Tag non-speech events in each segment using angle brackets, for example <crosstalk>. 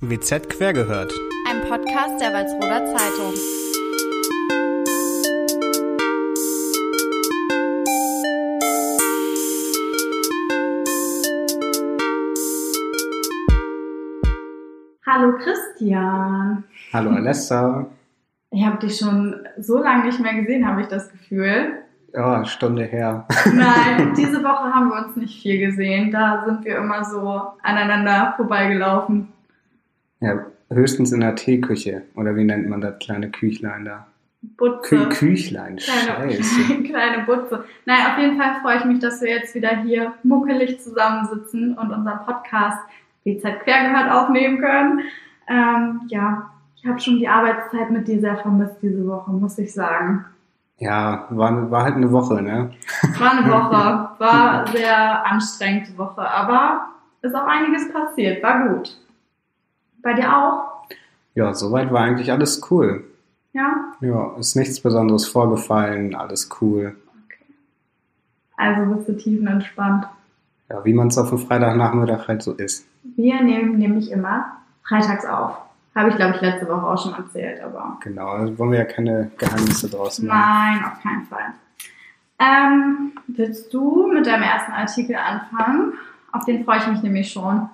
WZ quergehört. Ein Podcast der Walsroder Zeitung. Hallo Christian. Hallo Alessa. Ich habe dich schon so lange nicht mehr gesehen, habe ich das Gefühl. Ja, Stunde her. Nein, <laughs> diese Woche haben wir uns nicht viel gesehen. Da sind wir immer so aneinander vorbeigelaufen. Ja, höchstens in der Teeküche. Oder wie nennt man das kleine Küchlein da? Butze. Kü Küchlein, Kleine, <laughs> scheiße. kleine Butze. Naja, auf jeden Fall freue ich mich, dass wir jetzt wieder hier muckelig zusammensitzen und unseren Podcast WZ Quer gehört aufnehmen können. Ähm, ja, ich habe schon die Arbeitszeit mit dir sehr vermisst diese Woche, muss ich sagen. Ja, war, war halt eine Woche, ne? War eine <laughs> Woche, war sehr anstrengende Woche, aber ist auch einiges passiert, war gut. Bei dir auch? Ja, soweit war eigentlich alles cool. Ja? Ja, ist nichts Besonderes vorgefallen, alles cool. Okay. Also bist du tiefenentspannt. Ja, wie man es auf dem Freitagnachmittag halt so ist. Wir nehmen nämlich immer freitags auf. Habe ich, glaube ich, letzte Woche auch schon erzählt, aber. Genau, da wollen wir ja keine Geheimnisse draus machen. Nein, auf keinen Fall. Ähm, willst du mit deinem ersten Artikel anfangen? Auf den freue ich mich nämlich schon.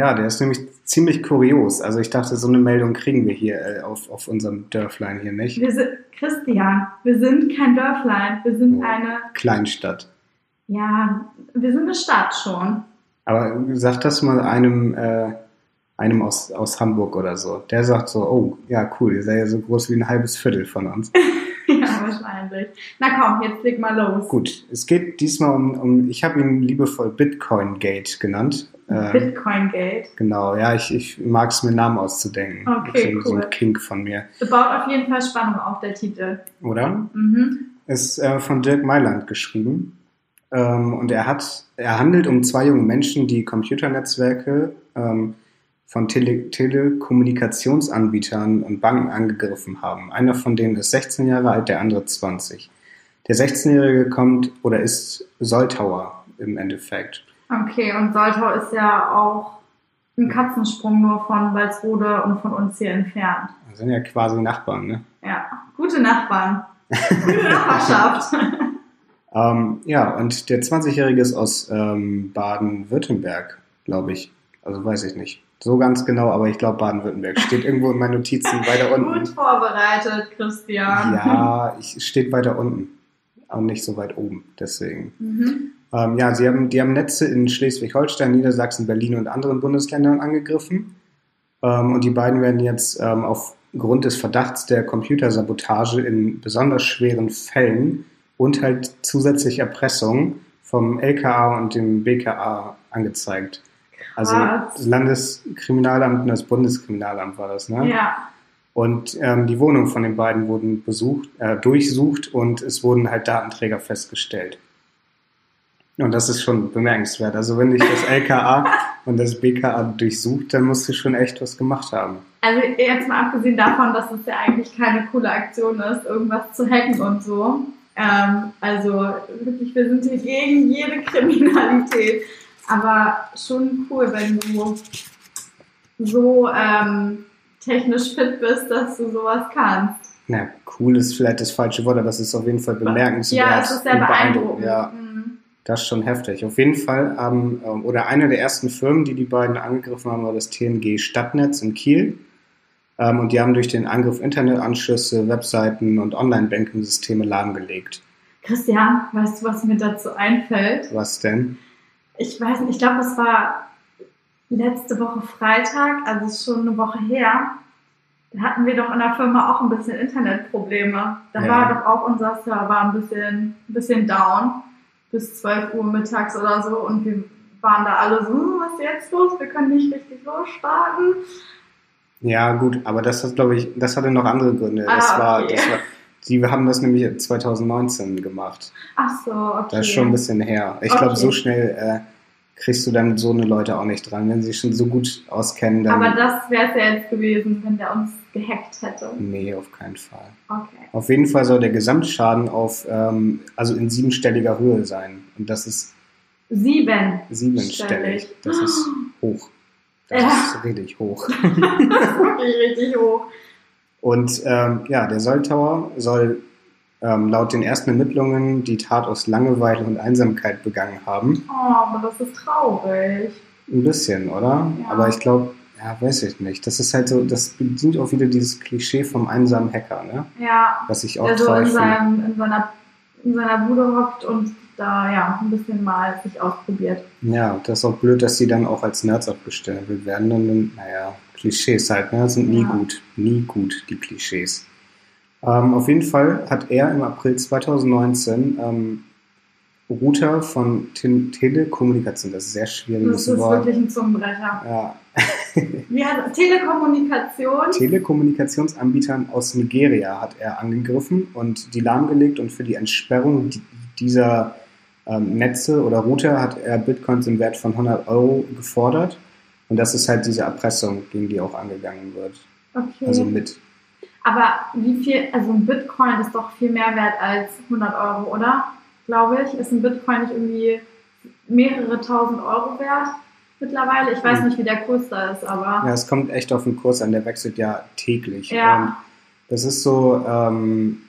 Ja, der ist nämlich ziemlich kurios. Also ich dachte, so eine Meldung kriegen wir hier äh, auf, auf unserem Dörflein hier nicht. Wir sind, Christian, wir sind kein Dörflein, wir sind Oh. eine, Kleinstadt. ja, wir sind eine Stadt schon. Aber sag das mal einem, äh, einem aus, aus Hamburg oder so. Der sagt so, oh, ja, cool, ihr seid ja so groß wie ein halbes Viertel von uns. <laughs> ja, wahrscheinlich. Na komm, jetzt leg mal los. Gut, es geht diesmal um, um ich habe ihn liebevoll Bitcoin Gate genannt. Ähm, Bitcoin Gate. genau, ja, ich, ich mag es mir Namen auszudenken. Okay, so, so cool. ein Kink von mir. Baut auf jeden Fall Spannung auf, der Titel. Oder? Mhm. ist äh, von Dirk Mailand geschrieben. Ähm, und er hat, er handelt um zwei junge Menschen, die Computernetzwerke ähm, von Tele Telekommunikationsanbietern und Banken angegriffen haben. Einer von denen ist 16 Jahre alt, der andere 20. Der 16-Jährige kommt oder ist Soltauer im Endeffekt. Okay, und Soltau ist ja auch ein Katzensprung nur von Walsrode und von uns hier entfernt. Das sind ja quasi Nachbarn, ne? Ja, gute Nachbarn. Gute <laughs> Nachbarschaft. <laughs> Ähm, ja, und der 20-Jährige ist aus ähm, Baden-Württemberg, glaube ich. Also weiß ich nicht. So ganz genau, aber ich glaube Baden-Württemberg. Steht irgendwo in meinen Notizen weiter Gut unten. vorbereitet, Christian. Ja, ich, steht weiter unten. Und nicht so weit oben, deswegen. Mhm. Ähm, ja, sie haben, die haben Netze in Schleswig-Holstein, Niedersachsen, Berlin und anderen Bundesländern angegriffen. Ähm, und die beiden werden jetzt ähm, aufgrund des Verdachts der Computersabotage in besonders schweren Fällen und halt zusätzlich Erpressung vom LKA und dem BKA angezeigt. Also Krass. das Landeskriminalamt und das Bundeskriminalamt war das, ne? Ja, Und ähm, die Wohnungen von den beiden wurden besucht, äh, durchsucht und es wurden halt Datenträger festgestellt. Und das ist schon bemerkenswert. Also wenn dich das LKA <laughs> und das BKA durchsucht, dann musst du schon echt was gemacht haben. also jetzt mal abgesehen davon, dass es ja eigentlich keine coole Aktion ist, irgendwas zu hacken und so. Ähm, also wirklich, wir sind hier gegen jede Kriminalität. Aber schon cool, wenn du so ähm, technisch fit bist, dass du sowas kannst. Na, cool ist vielleicht das falsche Wort, aber es ist auf jeden Fall bemerkenswert. Ja, es ist sehr und beeindruckend. Ja, Mhm. das ist schon heftig. Auf jeden Fall haben, ähm, oder eine der ersten Firmen, die die beiden angegriffen haben, war das TNG Stadtnetz in Kiel. Ähm, und die haben durch den Angriff Internetanschlüsse, Webseiten und Online-Banking-Systeme lahmgelegt. Christian, weißt du, was mir dazu einfällt? Was denn? Ich weiß nicht, ich glaube, es war letzte Woche Freitag, also ist schon eine Woche her. Da hatten wir doch in der Firma auch ein bisschen Internetprobleme. Da Ja. war doch auch unser Server ein bisschen, ein bisschen down bis 12 Uhr mittags oder so und wir waren da alle so, "Hm, was ist jetzt los? Wir können nicht richtig losstarten. Ja, gut, aber das hat, glaube ich, das hatte noch andere Gründe. Das Ah, war, okay. das war, die haben das nämlich 2019 gemacht. Ach so, okay. Das ist schon ein bisschen her. Ich glaube, Okay. so schnell äh, kriegst du dann so eine Leute auch nicht dran. Wenn sie sich schon so gut auskennen, dann. Aber das wäre es ja jetzt gewesen, wenn der uns gehackt hätte. nee, auf keinen Fall. Okay. Auf jeden Fall soll der Gesamtschaden auf, ähm, also in siebenstelliger Höhe sein. Und das ist Sieben. siebenstellig. Das ist <gasps> hoch. Das Ja. ist richtig hoch. <laughs> Das ist wirklich richtig hoch. Und ähm, ja, der Soltauer soll ähm, laut den ersten Ermittlungen die Tat aus Langeweile und Einsamkeit begangen haben. Oh, aber das ist traurig. Ein bisschen, oder? Ja. Aber ich glaube, ja, weiß ich nicht. Das ist halt so, das bedient auch wieder dieses Klischee vom einsamen Hacker, ne? Ja, Was ich auch der so in, seinem, in, seiner, in seiner Bude hockt und da ja ein bisschen mal sich ausprobiert. Ja, das ist auch blöd, dass die dann auch als Nerds abgestempelt werden. Und dann, naja, Klischees halt, ne? sind nie Ja. gut. Nie gut, die Klischees. Ähm, auf jeden Fall hat er im April 2019 ähm, Router von Te Telekommunikation, das ist sehr Das schwieriges ist Wort. wirklich ein Zungenbrecher. Ja, <laughs> Wie das? Telekommunikation. Telekommunikationsanbietern aus Nigeria hat er angegriffen und die lahmgelegt und für die Entsperrung di- dieser ähm, Netze oder Router hat er Bitcoins im Wert von 100 Euro gefordert und das ist halt diese Erpressung, gegen die auch angegangen wird. Okay. Also mit, Aber wie viel, also ein Bitcoin ist doch viel mehr wert als 100 Euro, oder? Glaube ich. Ist ein Bitcoin nicht irgendwie mehrere tausend Euro wert mittlerweile? Ich weiß Hm. nicht, wie der Kurs da ist, aber. ja, es kommt echt auf den Kurs an, der wechselt ja täglich. Ja. Und das ist so, ähm,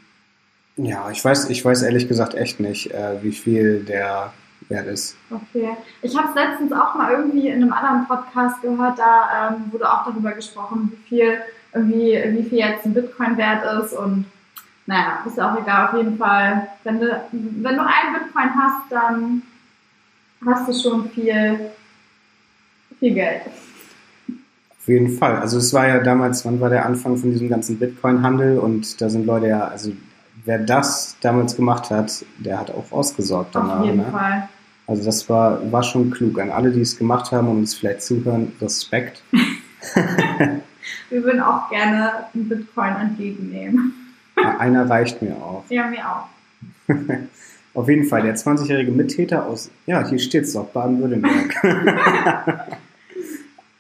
ja, ich weiß, ich weiß ehrlich gesagt echt nicht, äh, wie viel der wert ist. Okay. Ich habe es letztens auch mal irgendwie in einem anderen Podcast gehört, da ähm, wurde auch darüber gesprochen, wie viel irgendwie, wie viel jetzt ein Bitcoin wert ist und naja, ist ja auch egal, auf jeden Fall. Wenn du, wenn du einen Bitcoin hast, dann hast du schon viel, viel Geld. Auf jeden Fall. Also es war ja damals, wann war der Anfang von diesem ganzen Bitcoin-Handel und da sind Leute ja, also wer das damals gemacht hat, der hat auch ausgesorgt danach. auf jeden Ne? Fall. Also das war, war schon klug. An alle, die es gemacht haben und uns vielleicht zuhören, Respekt. <laughs> Wir würden auch gerne einen Bitcoin entgegennehmen. Einer reicht mir auch. Ja, mir auch. <laughs> Auf jeden Fall, der 20-jährige Mittäter aus, ja, hier steht's doch, Baden-Württemberg. <laughs>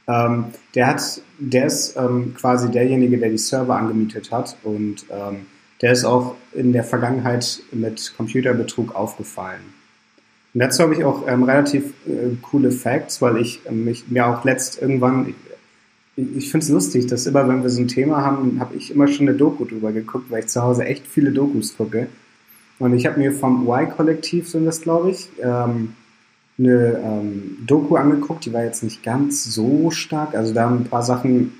ähm, der hat, der ist ähm, quasi derjenige, der die Server angemietet hat und ähm, der ist auch in der Vergangenheit mit Computerbetrug aufgefallen. Und dazu habe ich auch ähm, relativ äh, coole Facts, weil ich ähm, mich mir auch letzt irgendwann, ich, finde es lustig, dass immer, wenn wir so ein Thema haben, habe ich immer schon eine Doku drüber geguckt, weil ich zu Hause echt viele Dokus gucke. Und ich habe mir vom Y-Kollektiv, sind das glaube ich, ähm, eine ähm, Doku angeguckt, die war jetzt nicht ganz so stark. Also da haben ein paar Sachen,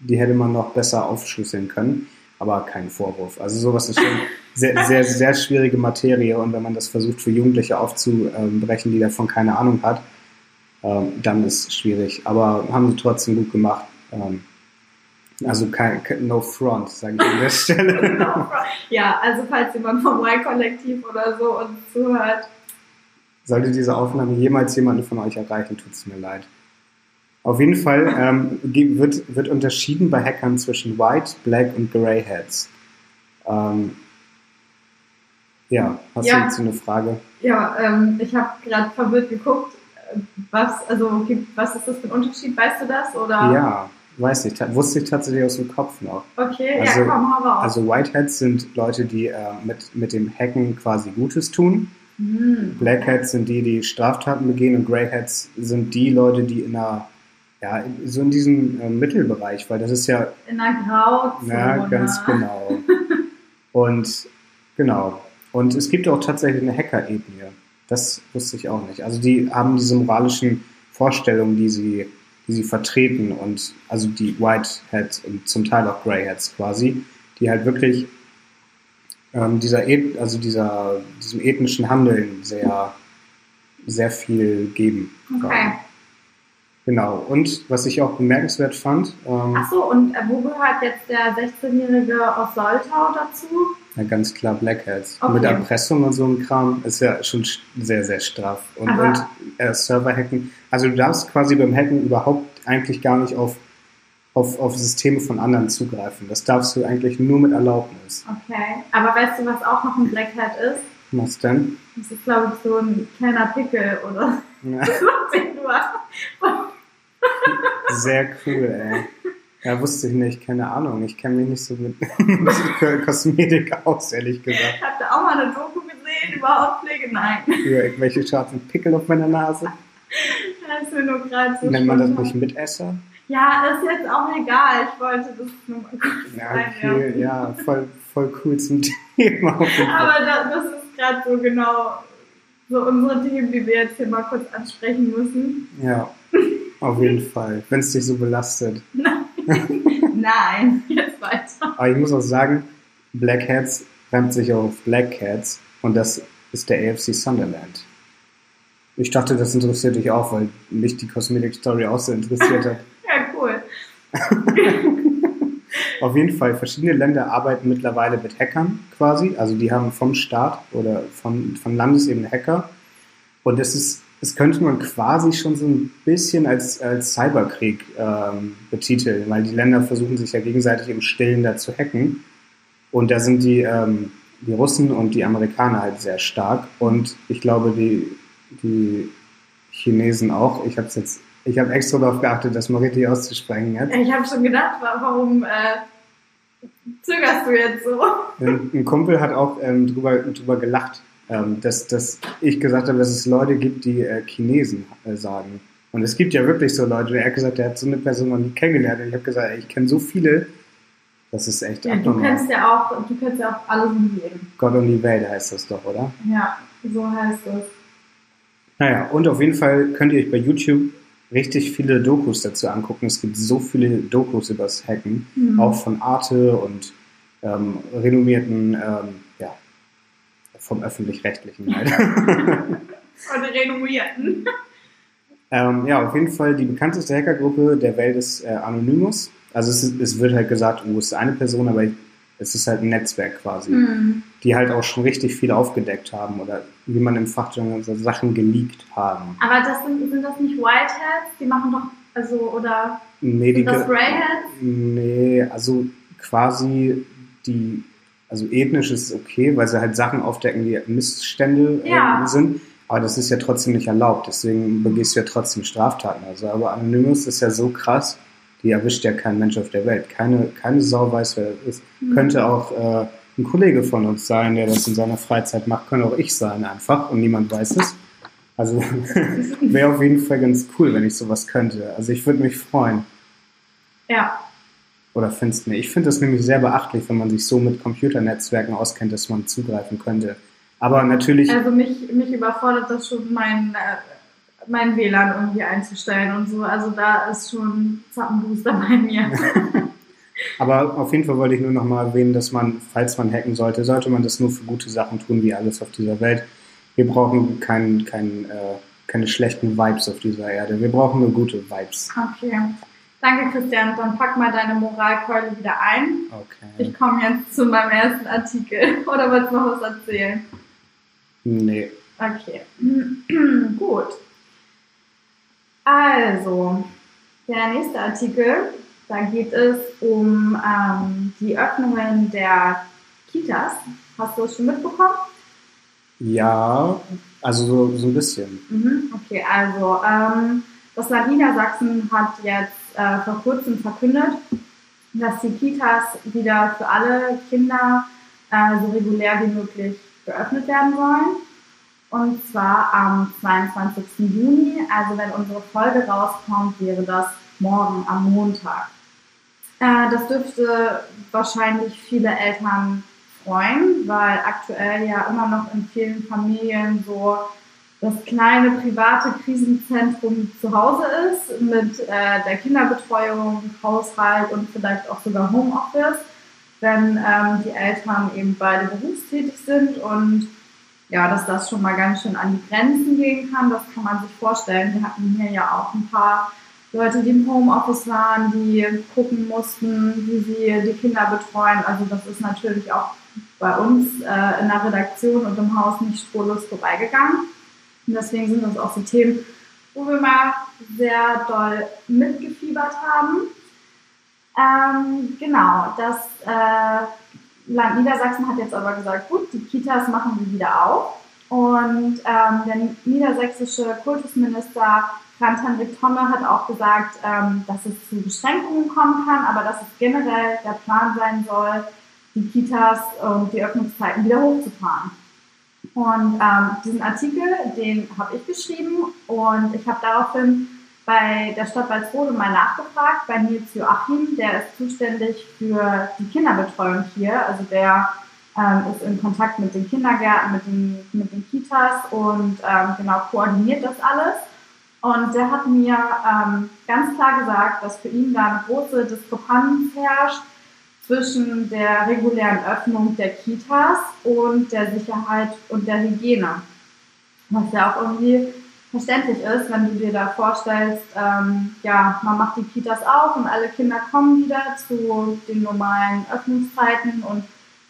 die hätte man noch besser aufschlüsseln können, aber kein Vorwurf. Also sowas ist schon <laughs> sehr, sehr, sehr schwierige Materie und wenn man das versucht für Jugendliche aufzubrechen, die davon keine Ahnung hat, ähm, dann ist es schwierig. Aber haben sie trotzdem gut gemacht. Ähm, also kein, kein no front, sage ich an der Stelle. <laughs> Ja, also falls jemand vom Y-Kollektiv oder so uns zuhört, Sollte diese Aufnahme jemals jemanden von euch erreichen, tut es mir leid. Auf jeden Fall ähm, wird, wird unterschieden bei Hackern zwischen White, Black und Grey Hats. Ähm, ja, hast Ja. du jetzt eine Frage? Ja, ähm, ich habe gerade verwirrt geguckt. Was, also, was ist das für ein Unterschied? Weißt du das? Oder? Ja, weiß ich. Wusste ich tatsächlich aus dem Kopf noch. Okay, Also- ja, komm, hau raus. Also White Hats sind Leute, die äh, mit, mit dem Hacken quasi Gutes tun. Hm. Black Hats sind die, die Straftaten begehen und Grey Hats sind die Leute, die in einer, ja, so in diesem äh, Mittelbereich, weil das ist ja, In einer Grauzone. ja, ganz genau. <laughs> Und genau. Und es gibt auch tatsächlich eine Hacker-Ethnie. Das wusste ich auch nicht. Also die haben diese moralischen Vorstellungen, die sie, die sie vertreten und also die White Hats und zum Teil auch Grey Hats quasi, die halt wirklich ähm, dieser, Eth- also dieser, diesem ethnischen Handeln sehr, sehr viel geben. Okay. Genau. Und was ich auch bemerkenswert fand, ähm, Achso, und äh, wo gehört jetzt der 16-Jährige aus Soltau dazu? Ja, ganz klar Black Hats. Okay. Mit Erpressung und so ein Kram ist ja schon sch- sehr, sehr straff. Und, Aber- und äh, Server-Hacken. Also du darfst quasi beim Hacken überhaupt eigentlich gar nicht auf, auf, auf Systeme von anderen zugreifen. Das darfst du eigentlich nur mit Erlaubnis. Okay. Aber weißt du, was auch noch ein Black Hat ist? Was denn? Das ist, glaube ich, so ein kleiner Pickel oder Ja, <laughs> sehr cool, ey. Ja, wusste ich nicht, keine Ahnung. Ich kenne mich nicht so mit, <laughs> Kosmetik aus, ehrlich gesagt. Habt ihr auch mal eine Doku gesehen über Hautpflege? Nein. Für irgendwelche scharfen Pickel auf meiner Nase. Ja, ist mir nur gerade so Nennt man das nicht Mitesser? Ja, ist jetzt auch egal. Ich wollte das nur mal kurz Ja, einwerfen. okay, ja, voll, voll cool zum <laughs> Thema. Aber da, das ist gerade so genau so unsere Themen, die wir jetzt hier mal kurz ansprechen müssen. Ja, auf jeden Fall. Wenn es dich so belastet. <laughs> <laughs> Nein, jetzt weiter. Aber ich muss auch sagen, Black Hats reimt sich auf Black Cats und das ist der AFC Sunderland. Ich dachte, das interessiert dich auch, weil mich die Cosmetic Story auch so interessiert hat. <laughs> Ja, cool. <laughs> Auf jeden Fall, verschiedene Länder arbeiten mittlerweile mit Hackern quasi. Also die haben vom Staat oder von, von Landesebene Hacker. Und es ist, es könnte man quasi schon so ein bisschen als, als Cyberkrieg ähm, betiteln, weil die Länder versuchen sich ja gegenseitig im Stillen da zu hacken. Und da sind die, ähm, die Russen und die Amerikaner halt sehr stark. Und ich glaube, die, die Chinesen auch. Ich habe jetzt, ich habe extra darauf geachtet, das mal richtig auszusprechen jetzt. Ich habe schon gedacht, wa- warum äh, zögerst du jetzt so? Ein, ein Kumpel hat auch ähm, drüber, drüber gelacht, ähm, dass, dass ich gesagt habe, dass es Leute gibt, die äh, Chinesen äh, sagen. Und es gibt ja wirklich so Leute. Er hat gesagt, er hat so eine Person noch nie kennengelernt. Und ich habe gesagt, ey, ich kenne so viele. Das ist echt Ja, du abnormal. kennst ja auch, du kennst ja auch alle Symbioten. Gott und die Welt heißt das doch, oder? Ja, so heißt es. Naja, und auf jeden Fall könnt ihr euch bei YouTube richtig viele Dokus dazu angucken. Es gibt so viele Dokus übers Hacken, Mhm. auch von Arte und ähm, renommierten, ähm, vom öffentlich-rechtlichen halt. Und <laughs> renommierten. ähm, ja, auf jeden Fall die bekannteste Hackergruppe der Welt ist äh, Anonymous. Also es, ist, es wird halt gesagt, oh, es ist eine Person, aber es ist halt ein Netzwerk quasi, Mhm. die halt auch schon richtig viel aufgedeckt haben oder wie man im Fachjargon sagt, Sachen geleakt haben. Aber das sind, sind das nicht Whiteheads? Die machen doch, also, oder Nee, die sind das ge- Greyheads? Nee, also quasi die, also ethnisch ist es okay, weil sie halt Sachen aufdecken, die Missstände Ja. ähm, sind. Aber das ist ja trotzdem nicht erlaubt, deswegen begehst du ja trotzdem Straftaten. Also, aber Anonymous ist ja so krass, die erwischt ja kein Mensch auf der Welt. Keine, keine Sau weiß, wer das ist. Mhm. Könnte auch äh, ein Kollege von uns sein, der das in seiner Freizeit macht, könnte auch ich sein einfach und niemand weiß es. Also <laughs> wäre auf jeden Fall ganz cool, wenn ich sowas könnte. Also ich würde mich freuen. Ja, Oder findest du nicht? Ich finde das nämlich sehr beachtlich, wenn man sich so mit Computernetzwerken auskennt, dass man zugreifen könnte. Aber natürlich, also mich, mich überfordert das schon, mein, äh, mein WLAN irgendwie einzustellen und so. Also da ist schon Zappenbooster bei mir. <laughs> aber auf jeden Fall wollte ich nur noch mal erwähnen, dass man, falls man hacken sollte, sollte man das nur für gute Sachen tun, wie alles auf dieser Welt. Wir brauchen kein, kein, äh, keine schlechten Vibes auf dieser Erde. Wir brauchen nur gute Vibes. Okay. Danke, Christian. Dann pack mal deine Moralkeule wieder ein. Okay. Ich komme jetzt zu meinem ersten Artikel. <laughs> Oder wolltest du noch was erzählen? Nee. Okay. <clears throat> Gut. Also, der nächste Artikel, da geht es um ähm, die Öffnungen der Kitas. Hast du es schon mitbekommen? Ja, also so, so ein bisschen. Mhm, okay, also ähm, das Land Niedersachsen hat jetzt äh, vor kurzem verkündet, dass die Kitas wieder für alle Kinder äh, so regulär wie möglich geöffnet werden sollen. Und zwar am 22. Juni, also wenn unsere Folge rauskommt, wäre das morgen am Montag. Äh, das dürfte wahrscheinlich viele Eltern freuen, weil aktuell ja immer noch in vielen Familien so das kleine private Krisenzentrum zu Hause ist mit äh, der Kinderbetreuung, Haushalt und vielleicht auch sogar Homeoffice, wenn ähm, die Eltern eben beide berufstätig sind und ja, dass das schon mal ganz schön an die Grenzen gehen kann, das kann man sich vorstellen. Wir hatten hier ja auch ein paar Leute, die im Homeoffice waren, die gucken mussten, wie sie die Kinder betreuen. Also das ist natürlich auch bei uns äh, in der Redaktion und im Haus nicht spurlos vorbeigegangen. Und deswegen sind das auch so Themen, wo wir mal sehr doll mitgefiebert haben. Ähm, genau, das äh, Land Niedersachsen hat jetzt aber gesagt, gut, die Kitas machen wir wieder auf. Und ähm, der niedersächsische Kultusminister Franz-Henrik Tonne hat auch gesagt, ähm, dass es zu Beschränkungen kommen kann, aber dass es generell der Plan sein soll, die Kitas und die Öffnungszeiten wieder hochzufahren. Und ähm, diesen Artikel, den habe ich geschrieben und ich habe daraufhin bei der Stadt Walsrode mal nachgefragt, bei Nils Joachim, der ist zuständig für die Kinderbetreuung hier. Also der ähm, ist in Kontakt mit den Kindergärten, mit den, mit den Kitas und ähm, genau koordiniert das alles. Und der hat mir ähm, ganz klar gesagt, dass für ihn da eine große Diskrepanz herrscht zwischen der regulären Öffnung der Kitas und der Sicherheit und der Hygiene. Was ja auch irgendwie verständlich ist, wenn du dir da vorstellst, ähm, ja, man macht die Kitas auf und alle Kinder kommen wieder zu den normalen Öffnungszeiten und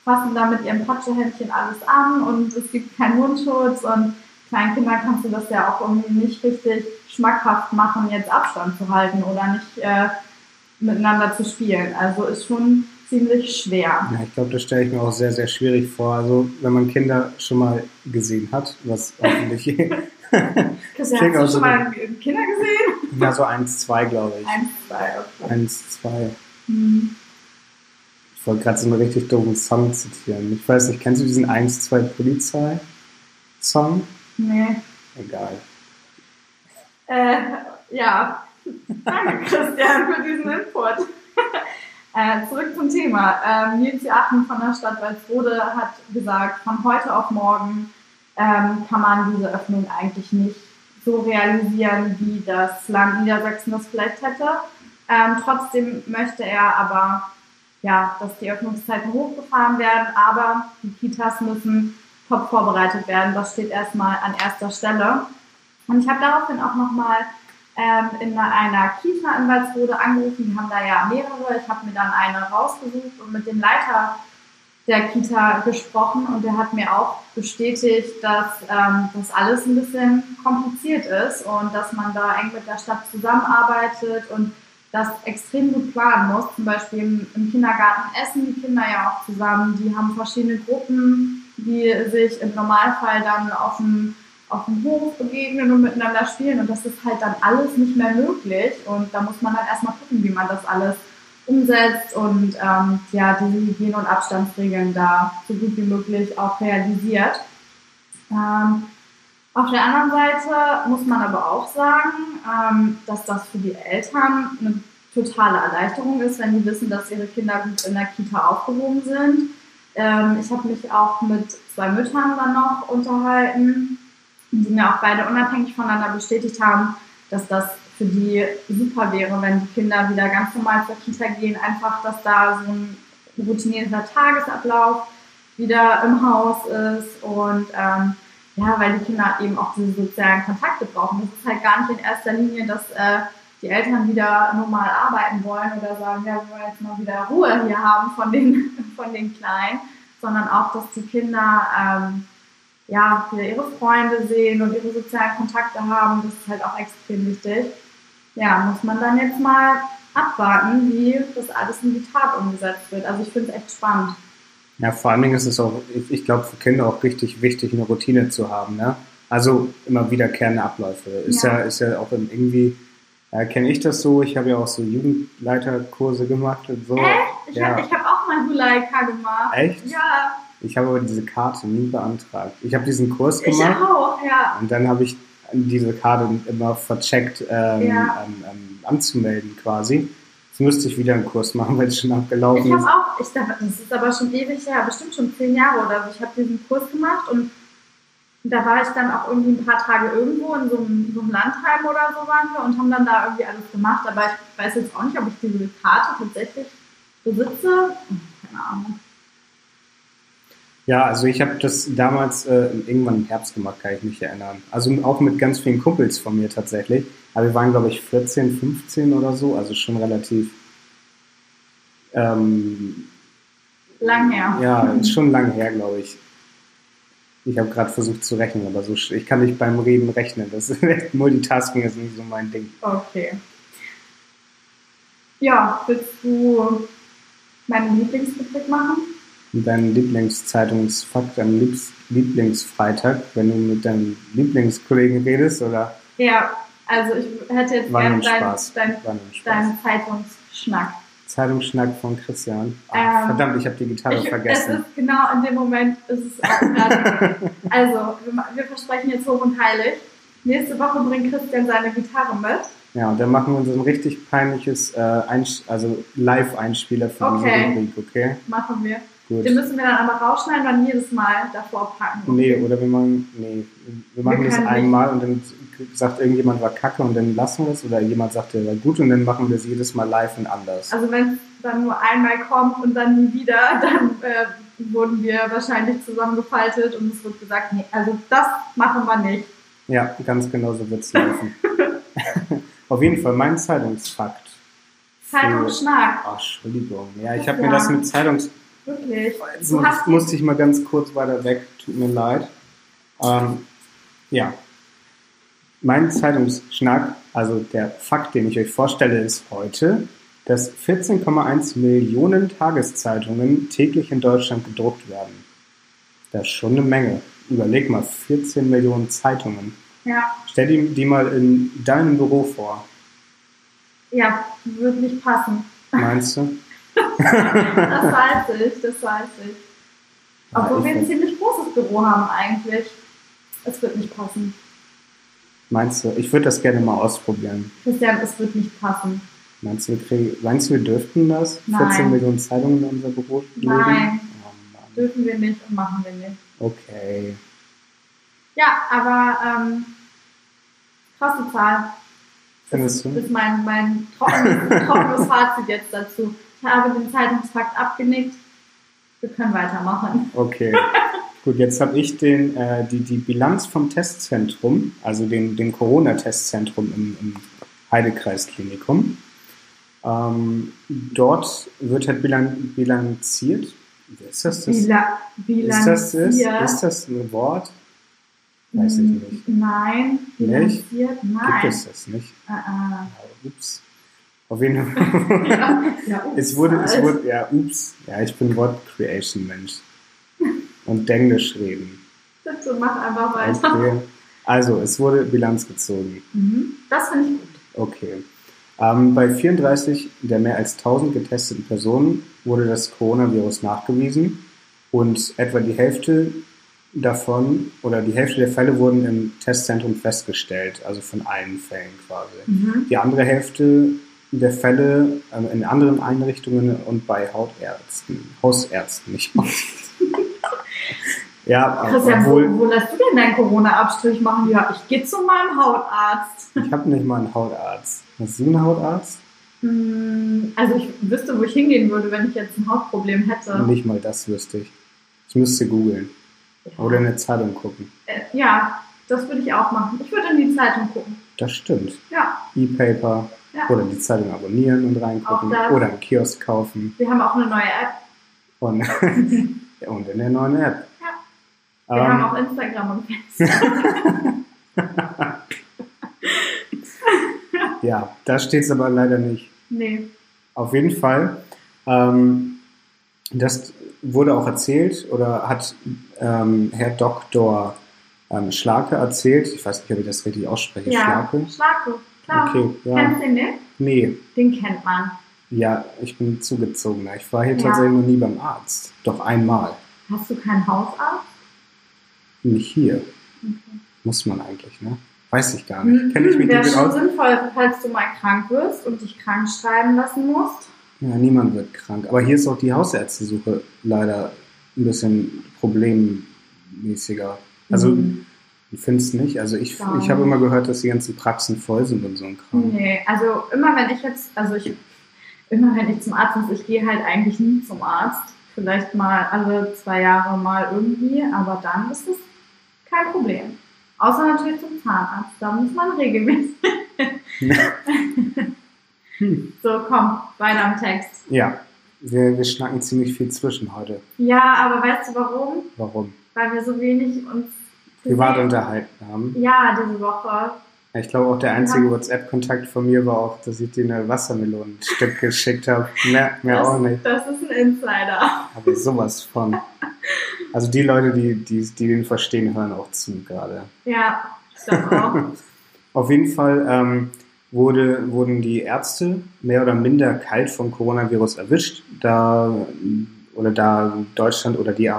fassen da mit ihrem Patschehändchen alles an und es gibt keinen Mundschutz und kleinen Kindern kannst du das ja auch irgendwie nicht richtig schmackhaft machen, jetzt Abstand zu halten oder nicht äh, miteinander zu spielen. Also ist schon ziemlich schwer. Ja, ich glaube, das stelle ich mir auch sehr, sehr schwierig vor. Also wenn man Kinder schon mal gesehen hat, was hoffentlich <laughs> Christian, hast du schon mal Kinder gesehen? Ja, so eins, zwei, glaube ich. Eins, zwei, okay. Eins, zwei. Hm. Ich wollte gerade so einen richtig dummen Song zitieren. Ich weiß nicht, kennst du diesen 1, 2 Polizei-Song? Nee. Egal. Äh, ja. Danke, Christian, für diesen Input. <laughs> äh, zurück zum Thema. Ähm, Nils Joachim von der Stadt Walsrode hat gesagt, von heute auf morgen ähm, kann man diese Öffnung eigentlich nicht so realisieren, wie das Land Niedersachsen das vielleicht hätte. Ähm, trotzdem möchte er aber, ja, dass die Öffnungszeiten hochgefahren werden, aber die Kitas müssen top vorbereitet werden. Das steht erstmal an erster Stelle. Und ich habe daraufhin auch nochmal ähm, in einer Kita in Walsrode angerufen. Die haben da ja mehrere. Ich habe mir dann eine rausgesucht und mit dem Leiter der Kita gesprochen und der hat mir auch bestätigt, dass ähm, das alles ein bisschen kompliziert ist und dass man da eng mit der Stadt zusammenarbeitet und das extrem gut planen muss. Zum Beispiel im, im Kindergarten essen die Kinder ja auch zusammen. Die haben verschiedene Gruppen, die sich im Normalfall dann auf dem, auf dem Hof begegnen und miteinander spielen. Und das ist halt dann alles nicht mehr möglich. Und da muss man dann erstmal gucken, wie man das alles umsetzt und ähm, ja, diese Hygiene- und Abstandsregeln da so gut wie möglich auch realisiert. Ähm, auf der anderen Seite muss man aber auch sagen, ähm, dass das für die Eltern eine totale Erleichterung ist, wenn die wissen, dass ihre Kinder gut in der Kita aufgehoben sind. Ähm, ich habe mich auch mit zwei Müttern dann noch unterhalten, die mir auch beide unabhängig voneinander bestätigt haben, dass das für die super wäre, wenn die Kinder wieder ganz normal zur Kita gehen, einfach, dass da so ein routinierter Tagesablauf wieder im Haus ist und ähm, ja, weil die Kinder eben auch diese sozialen Kontakte brauchen. Das ist halt gar nicht in erster Linie, dass äh, die Eltern wieder normal arbeiten wollen oder sagen, ja, wir wollen jetzt mal wieder Ruhe hier haben von den, <laughs> von den Kleinen, sondern auch, dass die Kinder ähm, ja, wieder ihre Freunde sehen und ihre sozialen Kontakte haben. Das ist halt auch extrem wichtig ja, muss man dann jetzt mal abwarten, wie das alles in die Tat umgesetzt wird. Also ich finde es echt spannend. Ja, vor allen Dingen ist es auch, ich glaube, für Kinder auch richtig wichtig, eine Routine zu haben. Ne? Also immer wiederkehrende Abläufe. Ist ja, ja ist ja auch irgendwie, äh, kenne ich das so, ich habe ja auch so Jugendleiterkurse gemacht und so. Echt? Ich ja. habe hab auch mal Huleika gemacht. Echt? Ja. Ich habe aber diese Karte nie beantragt. Ich habe diesen Kurs gemacht. Ich auch, ja. Und dann habe ich diese Karte immer vercheckt ähm, ja. ähm, ähm, anzumelden quasi. Jetzt müsste ich wieder einen Kurs machen, <laughs> weil es schon abgelaufen ich ist. Ich habe auch, ich dachte, das ist aber schon ewig her, bestimmt schon zehn Jahre oder so. Ich habe diesen Kurs gemacht und da war ich dann auch irgendwie ein paar Tage irgendwo in so einem, so einem Landheim oder so waren wir und haben dann da irgendwie alles gemacht. Aber ich weiß jetzt auch nicht, ob ich diese Karte tatsächlich besitze. Keine Ahnung. Ja, also ich habe das damals äh, irgendwann im Herbst gemacht, kann ich mich erinnern. Also auch mit ganz vielen Kumpels von mir tatsächlich. Aber wir waren, glaube ich, 14, 15 oder so, also schon relativ ähm, lang her. Ja, schon lang her, glaube ich. Ich habe gerade versucht zu rechnen, aber so ich kann nicht beim Reden rechnen. Das ist, Multitasking ist nicht so mein Ding. Okay. Ja, willst du meinen Lieblingsrubrik machen? Deinen Lieblingszeitungsfakt, deinen Lieblingsfreitag, wenn du mit deinen Lieblingskollegen redest, oder? Ja, also ich hätte jetzt gerne deinen dein, dein Zeitungsschnack. Zeitungsschnack von Christian. Ach, ähm, verdammt, ich habe die Gitarre ich, vergessen. Es ist genau in dem Moment ist es auch gerade. <laughs> also, wir, wir, versprechen jetzt hoch und heilig. Nächste Woche bringt Christian seine Gitarre mit. Ja, und dann machen wir uns ein richtig peinliches äh, also Live-Einspieler für Okay. diese Rubrik, okay? Machen wir. Gut. Den müssen wir dann aber rausschneiden und dann jedes Mal davor packen. Nee, oder wir machen, nee, wir machen Wir das können nicht. einmal und dann sagt irgendjemand war kacke und dann lassen wir das oder jemand sagt, der war gut und dann machen wir das jedes Mal live und anders. Also wenn es dann nur einmal kommt und dann nie wieder, <laughs> dann äh, wurden wir wahrscheinlich zusammengefaltet und es wird gesagt, nee, also das machen wir nicht. Ja, ganz genau so wird es laufen. <laughs> Auf jeden Fall mein Zeitungsfakt. Zeitungsschnack, Ach, Entschuldigung. Ja, ich habe mir das mit Zeitungs... wirklich. Jetzt Du hast musste ich mal ganz kurz weiter weg, tut mir leid. Ähm, ja. Mein Zeitungsschnack, also der Fakt, den ich euch vorstelle, ist heute, dass 14,1 Millionen Tageszeitungen täglich in Deutschland gedruckt werden. Das ist schon eine Menge. Überleg mal, 14 Millionen Zeitungen. ja, Stell dir die mal in deinem Büro vor, ja, wird nicht passen. meinst du? Das weiß ich, das weiß ich. Obwohl Ja, wir ein ziemlich großes Büro haben eigentlich. Es wird nicht passen. Meinst du? Ich würde das gerne mal ausprobieren. Christian, es wird nicht passen. Meinst du, wir, kriegen, meinst du, wir dürften das? Nein. 14 Millionen Zeitungen in unser Büro legen? Nein. Oh. Dürfen wir nicht und machen wir nicht. Okay. Ja, aber ähm, krasse Zahl. Findest du? Das ist mein, mein trockenes, trockenes <laughs> Fazit jetzt dazu. Ich habe den Zeitungsfakt abgenickt. Wir können weitermachen. Okay. Gut, jetzt habe ich den, äh, die, die Bilanz vom Testzentrum, also den, dem Corona-Testzentrum im, im Heidekreisklinikum. Ähm, dort wird halt bilan bilanziert. Ist das? das Bila ist, das ist, bilanziert. ist das ein Wort? Weiß ich nicht. Nein. Nicht? Bilanziert? Nein. Gibt es das nicht? Ah, ah. Ja, ups. Auf jeden Fall. Ja, <laughs> ja, ups, Es wurde, es wurde, ja, ups. Ja, ich bin Wort-Creation-Mensch. Und Englisch reden. Bitte mach einfach weiter. Okay. Also, es wurde Bilanz gezogen. Mhm. Das finde ich gut. Okay. Ähm, bei 34 der mehr als 1000 getesteten Personen wurde das Coronavirus nachgewiesen und etwa die Hälfte davon oder die Hälfte der Fälle wurden im Testzentrum festgestellt, also von allen Fällen quasi. Mhm. Die andere Hälfte der Fälle ähm, in anderen Einrichtungen und bei Hautärzten, Hausärzten, nicht Hausärzten. <laughs> ja, Christian, obwohl wo, wo lässt du denn deinen Corona-Abstrich machen? Ja, ich gehe zu meinem Hautarzt. <laughs> ich habe nicht mal einen Hautarzt. Hast du einen Hautarzt? Hm, Also ich wüsste, wo ich hingehen würde, wenn ich jetzt ein Hautproblem hätte. Nicht mal das wüsste ich. Ich müsste googeln oder in eine Zeitung gucken. Äh, ja, das würde ich auch machen. Ich würde in die Zeitung gucken. Das stimmt. Ja, E-Paper ja. oder die Zeitung abonnieren und reingucken das. oder einen Kiosk kaufen Wir haben auch eine neue App. und, <laughs> Ja, und in der neuen App. Wir Ähm, haben auch Instagram und Facebook. <laughs> ja, da steht es aber leider nicht. nee. Auf jeden Fall. Ähm, das wurde auch erzählt oder hat ähm, Herr Dr. Ähm, Schlake erzählt. Ich weiß nicht, ob ich das richtig ausspreche. Ja, Schlake? Schlake. Klar. Okay, ja. Kennst du den nicht? Nee, Den kennt man. ja, ich bin zugezogener. Ich war hier Ja. tatsächlich noch nie beim Arzt. Doch einmal. Hast du keinen Hausarzt? Nicht hier. Okay. Muss man eigentlich, ne? Weiß ich gar nicht. Kenne ich mich Wäre schon aus? sinnvoll, falls du mal krank wirst und dich krank schreiben lassen musst. Ja, niemand wird krank. Aber hier ist auch die Hausärztesuche leider ein bisschen problemmäßiger. Also, Mhm. Du findest nicht? Also, ich, Gar ich habe immer gehört, dass die ganzen Praxen voll sind und so ein Kram. Nee, also immer wenn ich jetzt, also ich, immer wenn ich zum Arzt muss, ich gehe halt eigentlich nie zum Arzt. Vielleicht mal alle zwei Jahre mal irgendwie, aber dann ist es kein Problem. Außer natürlich zum Zahnarzt, da muss man regelmäßig. Hm. <laughs> <laughs> So, komm, weiter am Text. Ja, wir, wir schnacken ziemlich viel zwischen heute. Ja, aber weißt du warum? Warum? Weil wir so wenig uns Privat unterhalten haben. Ja, diese Woche. Ich glaube, auch der einzige. WhatsApp-Kontakt von mir war auch, dass ich dir eine Wassermelonenstück geschickt habe. Mehr, mehr das, auch nicht. Das ist ein Insider. Aber sowas von. Also die Leute, die, die, die den verstehen, hören auch zu gerade. Ja, ich glaube auch. <laughs> Auf jeden Fall ähm, wurde, wurden die Ärzte mehr oder minder kalt vom Coronavirus erwischt, da oder da Deutschland oder die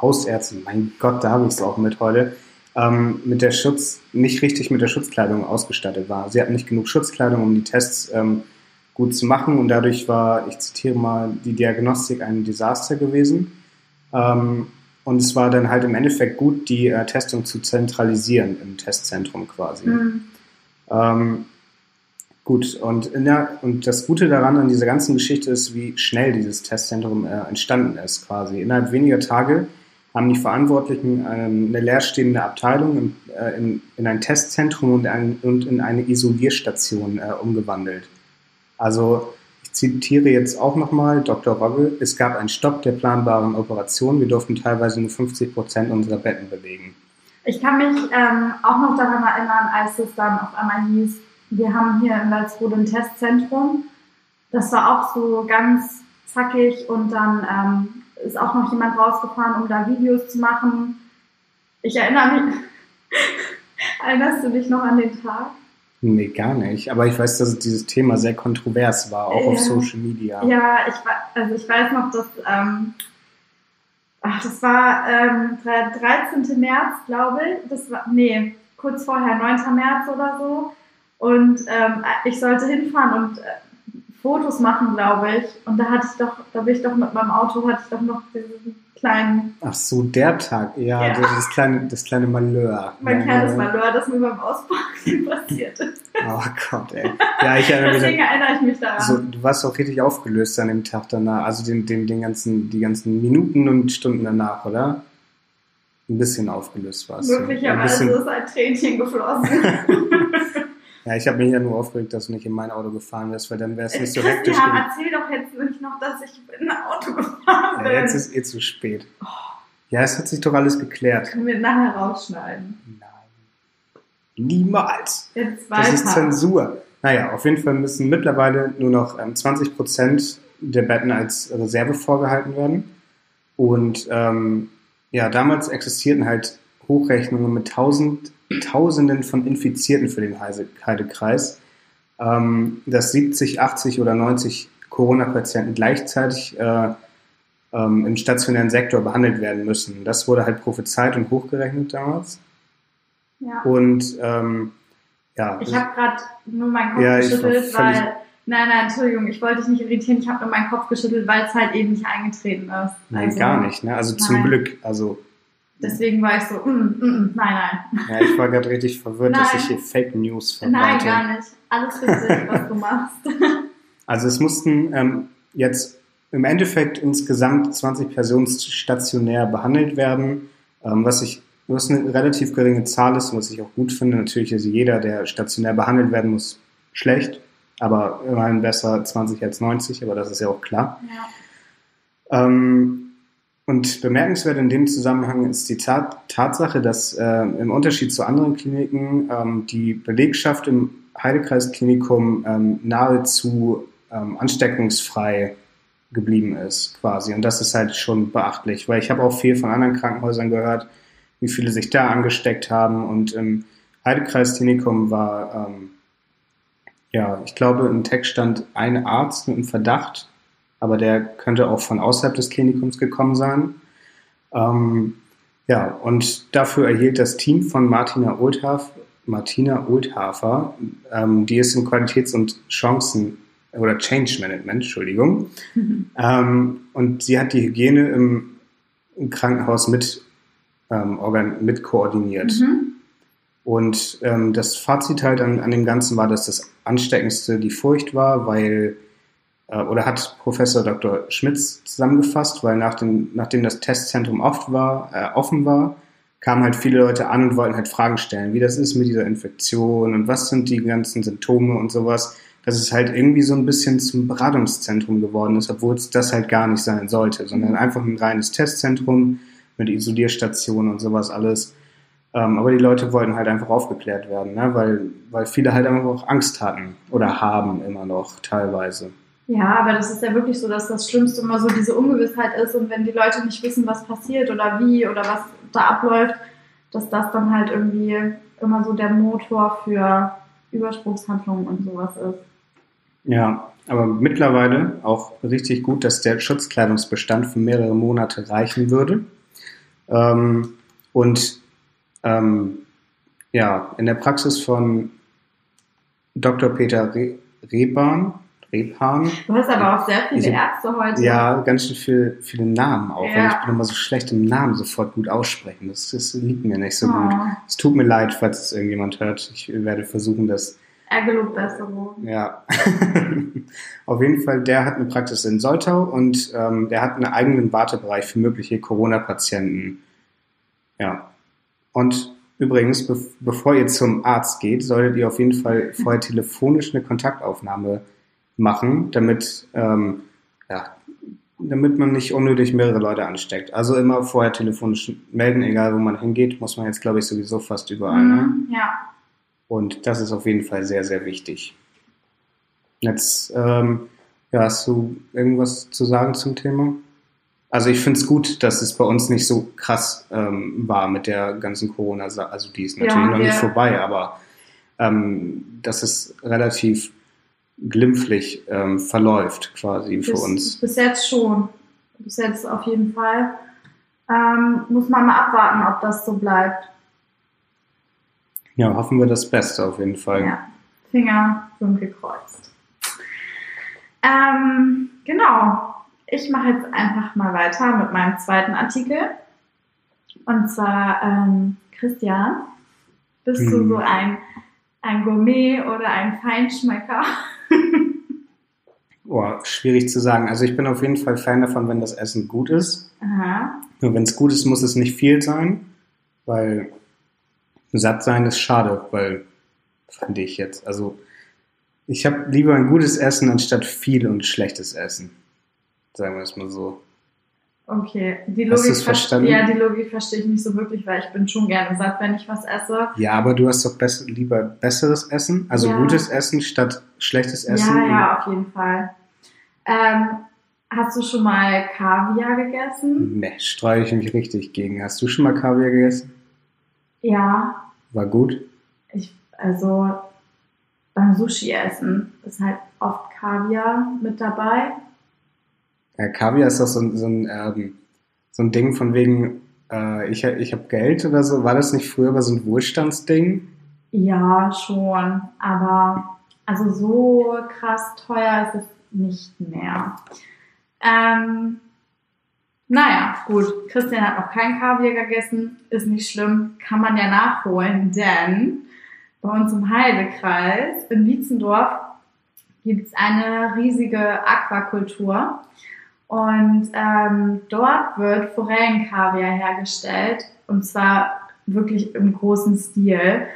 Hausärzte, mein Gott, da habe ich es auch mit heute, ähm, mit der Schutz, nicht richtig mit der Schutzkleidung ausgestattet war. Sie hatten nicht genug Schutzkleidung, um die Tests ähm, gut zu machen und dadurch war, ich zitiere mal, die Diagnostik ein Desaster gewesen. Ähm, und es war dann halt im Endeffekt gut, die äh, Testung zu zentralisieren im Testzentrum quasi. Mhm. Ähm, gut, und, der, und das Gute daran an dieser ganzen Geschichte ist, wie schnell dieses Testzentrum äh, entstanden ist quasi. Innerhalb weniger Tage haben die Verantwortlichen ähm, eine leerstehende Abteilung in, äh, in, in ein Testzentrum und, in eine Isolierstation äh, umgewandelt. Also ich zitiere jetzt auch nochmal Dr. Rogge, es gab einen Stopp der planbaren Operation, wir durften teilweise nur 50 Prozent unserer Betten belegen. Ich kann mich ähm, auch noch daran erinnern, als es dann auf einmal hieß, wir haben hier in Walsrode ein Testzentrum. Das war auch so ganz zackig und dann ähm, ist auch noch jemand rausgefahren, um da Videos zu machen. Ich erinnere mich, <laughs> erinnerst du dich noch an den Tag? Nee, gar nicht. Aber ich weiß, dass dieses Thema sehr kontrovers war, auch äh, auf Social Media. Ja, ich, also ich weiß noch, dass, ähm, ach, das war ähm, 13. März, glaube ich. Das war, nee, kurz vorher, 9. März oder so. Und ähm, ich sollte hinfahren und äh, Fotos machen, glaube ich. Und da hatte ich doch, da bin ich doch mit meinem Auto, hatte ich doch noch diesen kleinen. Ach so, der Tag, ja, ja. Das, kleine, das kleine Malheur. Mein kleines Malheur, das mir beim Auspacken <laughs> passiert ist. Oh Gott, ey. Ja, ich erinnere mich. Deswegen erinnere ich mich daran. So, du warst auch richtig aufgelöst an dem Tag danach, also den, den, den ganzen, die ganzen Minuten und Stunden danach, oder? Ein bisschen aufgelöst warst du. Möglicherweise ist ein Tränchen geflossen. <laughs> Ja, ich habe mich ja nur aufgeregt, dass du nicht in mein Auto gefahren bist, weil dann wäre es nicht so Christian, hektisch. Ja, erzähl doch jetzt nicht noch, dass ich in ein Auto gefahren bin. Ja, jetzt ist eh zu spät. Oh. Ja, es hat sich doch alles geklärt. Können wir nachher rausschneiden? Nein. Niemals. Jetzt weiter. Das ist Zensur. Naja, auf jeden Fall müssen mittlerweile nur noch ähm, 20 Prozent der Betten als Reserve vorgehalten werden. Und ähm, ja, damals existierten halt Hochrechnungen mit 1000 Tausenden von Infizierten für den Heidekreis, ähm, dass 70, 80 oder 90 Corona-Patienten gleichzeitig äh, ähm, im stationären Sektor behandelt werden müssen. Das wurde halt prophezeit und hochgerechnet damals. Ja. Und ähm, ja. Ich habe gerade nur meinen Kopf ja, geschüttelt, weil. Nein, nein, Entschuldigung, ich wollte dich nicht irritieren, ich habe nur meinen Kopf geschüttelt, weil es halt eben nicht eingetreten ist. Also, nein, gar nicht, ne? Also nein. zum Glück. Also Deswegen war ich so, mm, mm, mm, nein, nein. Ja, ich war gerade richtig verwirrt, nein. dass ich hier Fake News verbreite. Nein, gar nicht. Alles richtig, was du machst. <laughs> Also es mussten ähm, jetzt im Endeffekt insgesamt 20 Personen stationär behandelt werden, ähm, was ich was eine relativ geringe Zahl ist und was ich auch gut finde. Natürlich ist jeder, der stationär behandelt werden muss, schlecht, aber immerhin besser 20 als 90, aber das ist ja auch klar. Ja. Ähm, und bemerkenswert in dem Zusammenhang ist die Tat Tatsache, dass äh, im Unterschied zu anderen Kliniken ähm, die Belegschaft im Heidekreisklinikum ähm, nahezu ähm, ansteckungsfrei geblieben ist, quasi. Und das ist halt schon beachtlich, weil ich habe auch viel von anderen Krankenhäusern gehört, wie viele sich da angesteckt haben. Und im Heidekreisklinikum war, ähm, ja, ich glaube, im Text stand ein Arzt mit einem Verdacht aber der könnte auch von außerhalb des Klinikums gekommen sein. Ähm, ja, und dafür erhielt das Team von Martina Oldhaf, Martina Oldhafer, ähm, die ist im Qualitäts- und Chancen- oder Change Management, Entschuldigung. Mhm. Ähm, und sie hat die Hygiene im, im Krankenhaus mit, ähm, mit koordiniert. Mhm. Und ähm, das Fazit halt an, an dem Ganzen war, dass das Ansteckendste die Furcht war, weil oder hat Professor Dr. Schmitz zusammengefasst, weil nach dem, nachdem das Testzentrum oft war, äh, offen war, kamen halt viele Leute an und wollten halt Fragen stellen, wie das ist mit dieser Infektion und was sind die ganzen Symptome und sowas, dass es halt irgendwie so ein bisschen zum Beratungszentrum geworden ist, obwohl es das halt gar nicht sein sollte, sondern einfach ein reines Testzentrum mit Isolierstationen und sowas alles. Ähm, aber die Leute wollten halt einfach aufgeklärt werden, ne? weil, weil viele halt einfach auch Angst hatten oder haben immer noch teilweise. Ja, aber das ist ja wirklich so, dass das Schlimmste immer so diese Ungewissheit ist und wenn die Leute nicht wissen, was passiert oder wie oder was da abläuft, dass das dann halt irgendwie immer so der Motor für Überspruchshandlungen und sowas ist. Ja, aber mittlerweile auch richtig gut, dass der Schutzkleidungsbestand für mehrere Monate reichen würde. Ähm, und ähm, ja, in der Praxis von Dr. Peter Re Rebahn, Rebhahn. Du hast aber auch sehr viele Ich- Ärzte heute. Ja, ganz schön viel, viele Namen auch. Ja. Ich bin immer so schlecht im Namen sofort gut aussprechen. Das, das liegt mir nicht so Oh, gut. Es tut mir leid, falls es irgendjemand hört. Ich werde versuchen, das er gelobt Besserung. Ja, <laughs> auf jeden Fall, der hat eine Praxis in Soltau und ähm, der hat einen eigenen Wartebereich für mögliche Corona-Patienten. Ja. Und übrigens, be bevor ihr zum Arzt geht, solltet ihr auf jeden Fall vorher <laughs> telefonisch eine Kontaktaufnahme machen, damit, ähm, ja, damit man nicht unnötig mehrere Leute ansteckt. Also immer vorher telefonisch melden, egal wo man hingeht, muss man jetzt, glaube ich, sowieso fast überall. Ne? Mhm, ja. Und das ist auf jeden Fall sehr, sehr wichtig. Jetzt, ähm, ja, hast du irgendwas zu sagen zum Thema? Also ich finde es gut, dass es bei uns nicht so krass ähm, war mit der ganzen Corona, also die ist Ja, natürlich noch wir- nicht vorbei, aber ähm, dass es relativ glimpflich ähm, verläuft quasi für bis, uns. Bis jetzt schon. Bis jetzt auf jeden Fall. Ähm, muss man mal abwarten, ob das so bleibt. Ja, hoffen wir das Beste auf jeden Fall. Ja. Finger sind gekreuzt. Ähm, genau. Ich mache jetzt einfach mal weiter mit meinem zweiten Artikel. Und zwar, ähm, Christian, bist du Hm. so ein, ein Gourmet oder ein Feinschmecker? <laughs> Oh, schwierig zu sagen. Also ich bin auf jeden Fall Fan davon, wenn das Essen gut ist. Aha. Nur wenn es gut ist, muss es nicht viel sein, weil satt sein ist schade, weil fand ich jetzt. Also ich habe lieber ein gutes Essen anstatt viel und schlechtes Essen. Sagen wir es mal so. Okay, die Hast Logik, du's verstanden? Ja, die Logik verstehe ich nicht so wirklich, weil ich bin schon gerne satt, wenn ich was esse. Ja, aber du hast doch bess lieber besseres Essen, also Ja. gutes Essen statt schlechtes Essen. Ja, ja, auf jeden Fall. Ähm, hast du schon mal Kaviar gegessen? Ne, streue ich mich richtig gegen. Hast du schon mal Kaviar gegessen? Ja, War gut? ich, also beim Sushi-Essen ist halt oft Kaviar mit dabei. Ja, Kaviar ist doch so, ein- so, ein, ähm, so ein Ding von wegen, äh, ich, ich habe Geld oder so. War das nicht früher aber so ein Wohlstandsding? Ja, schon, aber also so krass teuer ist es nicht mehr. Ähm, naja, gut. Christian hat noch kein Kaviar gegessen. Ist nicht schlimm. Kann man ja nachholen, denn bei uns im Heidekreis in Wietzendorf gibt es eine riesige Aquakultur. Und ähm, dort wird Forellenkaviar hergestellt. Und zwar wirklich im großen Stil.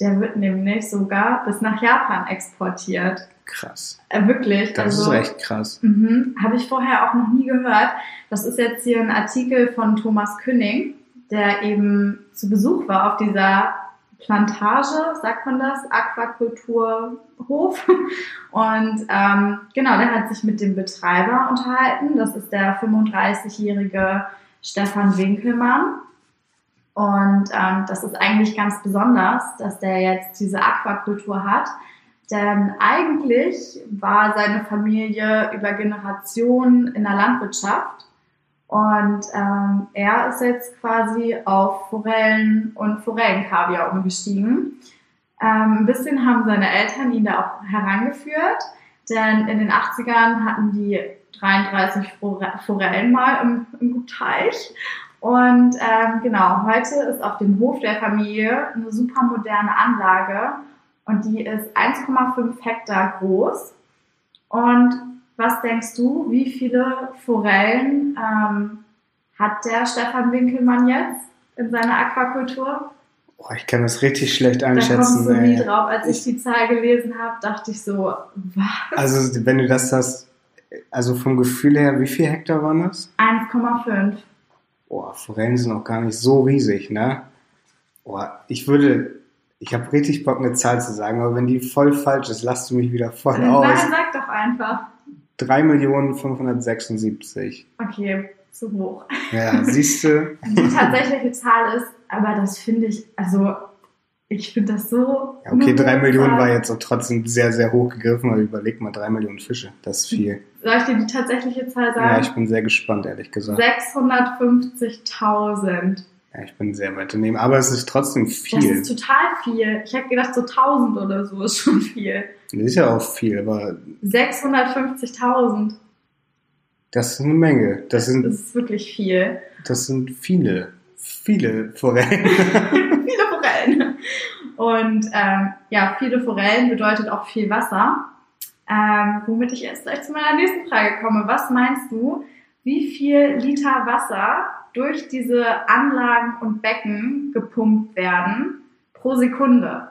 Der wird nämlich sogar bis nach Japan exportiert. Krass. Äh, wirklich. Das also, ist echt krass. Mhm, Habe ich vorher auch noch nie gehört. Das ist jetzt hier ein Artikel von Thomas Künning, der eben zu Besuch war auf dieser Plantage, sagt man das, Aquakulturhof. <laughs> Und ähm, genau, der hat sich mit dem Betreiber unterhalten. Das ist der 35-jährige Stefan Winkelmann. Und ähm, das ist eigentlich ganz besonders, dass der jetzt diese Aquakultur hat. Denn eigentlich war seine Familie über Generationen in der Landwirtschaft. Und ähm, er ist jetzt quasi auf Forellen und Forellenkaviar umgestiegen. Ähm, ein bisschen haben seine Eltern ihn da auch herangeführt, denn in den 80ern hatten die 33 Fore- Forellen mal im, im Teich. Und ähm, genau, heute ist auf dem Hof der Familie eine super moderne Anlage und die ist 1,5 Hektar groß. Und was denkst du, wie viele Forellen ähm, hat der Stefan Winkelmann jetzt in seiner Aquakultur? Boah, ich kann das richtig schlecht Da kommst einschätzen. du nie drauf. Als ich die Zahl gelesen habe, dachte ich so, was? Also, wenn du das hast, also vom Gefühl her, wie viel Hektar waren das? 1,5. Boah, Forellen sind auch gar nicht so riesig, ne? Boah, ich würde, ich habe richtig Bock, eine Zahl zu sagen, aber wenn die voll falsch ist, lasst du mich wieder voll aus. Nein, sag doch einfach. 3.576. Okay, zu hoch. Ja, siehst du? <laughs> Die tatsächliche Zahl ist, aber das finde ich, also ich finde das so. Ja, okay, eine 3 hohe Millionen Zahl. war jetzt auch trotzdem sehr, sehr hoch gegriffen, aber überleg mal, 3 Millionen Fische, das ist viel. Soll ich dir die tatsächliche Zahl Ja, sagen? ich bin sehr gespannt, ehrlich gesagt. 650.000. Ja, ich bin sehr weit daneben, aber es ist trotzdem Das viel. ist total viel. Ich hätte gedacht, so 1000 oder so ist schon viel. Das ist ja auch viel, aber 650.000. das ist eine Menge. Das Das sind, ist wirklich viel. das sind viele, viele Forellen. <laughs> viele Forellen. Und ähm, ja, viele Forellen bedeutet auch viel Wasser. Ähm, womit ich jetzt gleich zu meiner nächsten Frage komme. Was meinst du, wie viel Liter Wasser durch diese Anlagen und Becken gepumpt werden pro Sekunde?